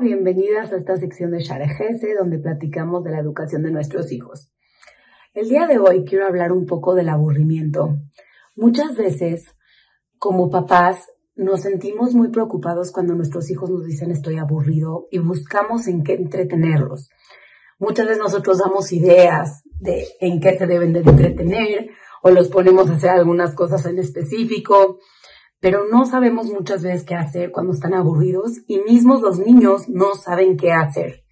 Bienvenidas a esta sección de Sharejese, donde platicamos de la educación de nuestros hijos. El día de hoy quiero hablar un poco del aburrimiento. Muchas veces, como papás, nos sentimos muy preocupados cuando nuestros hijos nos dicen estoy aburrido y buscamos en qué entretenerlos. Muchas veces nosotros damos ideas de en qué se deben de entretener o los ponemos a hacer algunas cosas en específico pero no sabemos muchas veces qué hacer cuando están aburridos y mismos los niños no saben qué hacer.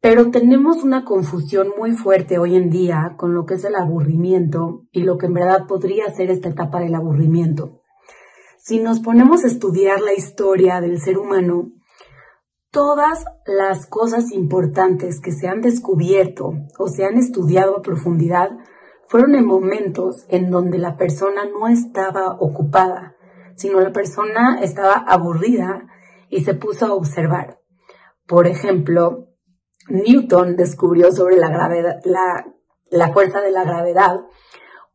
Pero tenemos una confusión muy fuerte hoy en día con lo que es el aburrimiento y lo que en verdad podría ser esta etapa del aburrimiento. Si nos ponemos a estudiar la historia del ser humano, todas las cosas importantes que se han descubierto o se han estudiado a profundidad fueron en momentos en donde la persona no estaba ocupada, sino la persona estaba aburrida y se puso a observar. Por ejemplo, Newton descubrió sobre la gravedad, la, la fuerza de la gravedad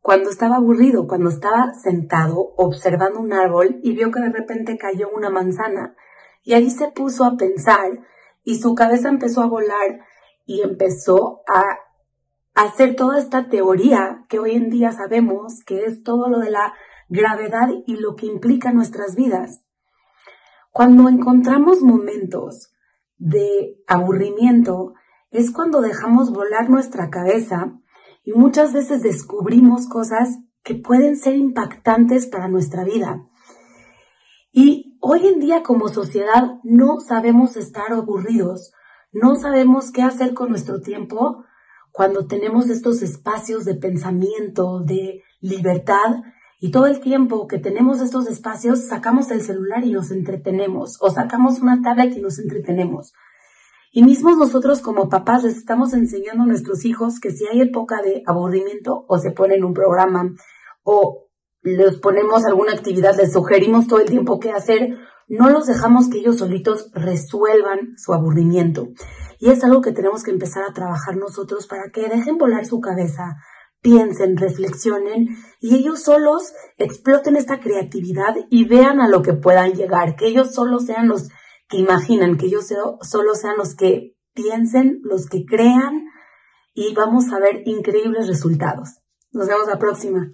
cuando estaba aburrido, cuando estaba sentado observando un árbol y vio que de repente cayó una manzana. Y ahí se puso a pensar y su cabeza empezó a volar y empezó a hacer toda esta teoría que hoy en día sabemos que es todo lo de la gravedad y lo que implica nuestras vidas. Cuando encontramos momentos de aburrimiento, es cuando dejamos volar nuestra cabeza y muchas veces descubrimos cosas que pueden ser impactantes para nuestra vida. Y hoy en día como sociedad no sabemos estar aburridos, no sabemos qué hacer con nuestro tiempo cuando tenemos estos espacios de pensamiento, de libertad, y todo el tiempo que tenemos estos espacios, sacamos el celular y nos entretenemos, o sacamos una tablet y nos entretenemos. Y mismos nosotros como papás les estamos enseñando a nuestros hijos que si hay época de aburrimiento o se ponen un programa o les ponemos alguna actividad, les sugerimos todo el tiempo qué hacer, no los dejamos que ellos solitos resuelvan su aburrimiento. Y es algo que tenemos que empezar a trabajar nosotros para que dejen volar su cabeza, piensen, reflexionen y ellos solos exploten esta creatividad y vean a lo que puedan llegar, que ellos solos sean los que imaginan, que ellos solo sean los que piensen, los que crean y vamos a ver increíbles resultados. Nos vemos la próxima.